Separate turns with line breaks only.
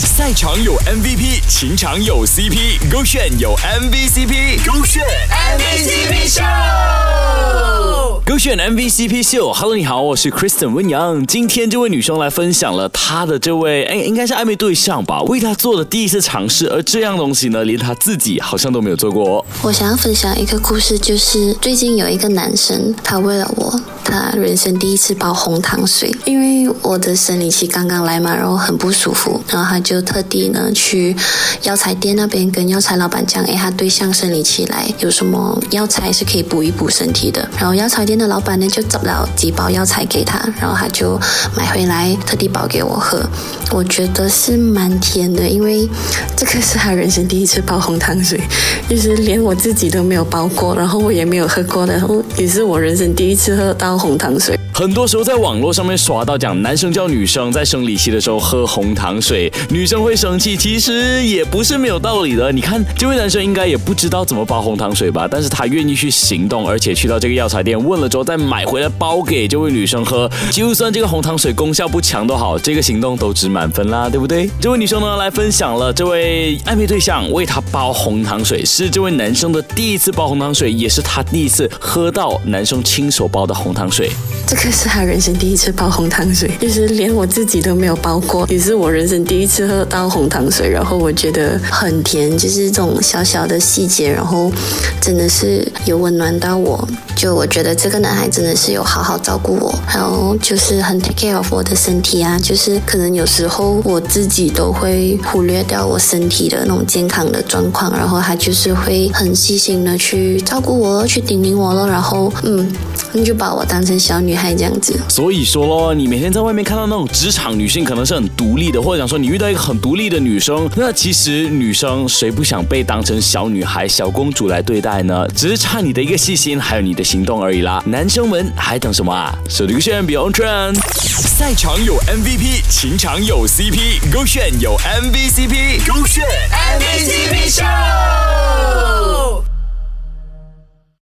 赛场有 MVP，情场有 CP，勾选有 MVCp，勾选 MVCp 秀，勾选 MVCp 秀。Hello，你好，我是 Kristen 温阳。今天这位女生来分享了她的这位，哎，应该是暧昧对象吧，为她做的第一次尝试，而这样东西呢，连她自己好像都没有做过。
我想要分享一个故事，就是最近有一个男生，他为了我。他人生第一次煲红糖水，因为我的生理期刚刚来嘛，然后很不舒服，然后他就特地呢去药材店那边跟药材老板讲，哎，他对象生理期来，有什么药材是可以补一补身体的。然后药材店的老板呢就找了几包药材给他，然后他就买回来特地煲给我喝。我觉得是蛮甜的，因为这个是他人生第一次煲红糖水，就是连我自己都没有煲过，然后我也没有喝过，然后也是我人生第一次喝到。红糖水，
很多时候在网络上面刷到讲男生叫女生在生理期的时候喝红糖水，女生会生气，其实也不是没有道理的。你看这位男生应该也不知道怎么煲红糖水吧，但是他愿意去行动，而且去到这个药材店问了之后再买回来煲给这位女生喝，就算这个红糖水功效不强都好，这个行动都值满分啦，对不对？这位女生呢来分享了这位暧昧对象为她煲红糖水，是这位男生的第一次煲红糖水，也是他第一次喝到男生亲手煲的红糖。水，
这个是他人生第一次煲红糖水，就是连我自己都没有煲过，也是我人生第一次喝到红糖水，然后我觉得很甜，就是这种小小的细节，然后真的是有温暖到我。就我觉得这个男孩真的是有好好照顾我，然后就是很 take care of 我的身体啊，就是可能有时候我自己都会忽略掉我身体的那种健康的状况，然后他就是会很细心的去照顾我，去叮咛我了，然后嗯，你就把我当成小女孩这样子。
所以说咯，你每天在外面看到那种职场女性可能是很独立的，或者讲说你遇到一个很独立的女生，那其实女生谁不想被当成小女孩、小公主来对待呢？只是差你的一个细心，还有你的。行动而已啦，男生们还等什么啊？手机炫 Beyond Trend，赛场有 MVP，情场有 CP，勾选有 MVCp，勾选 MVCp Show。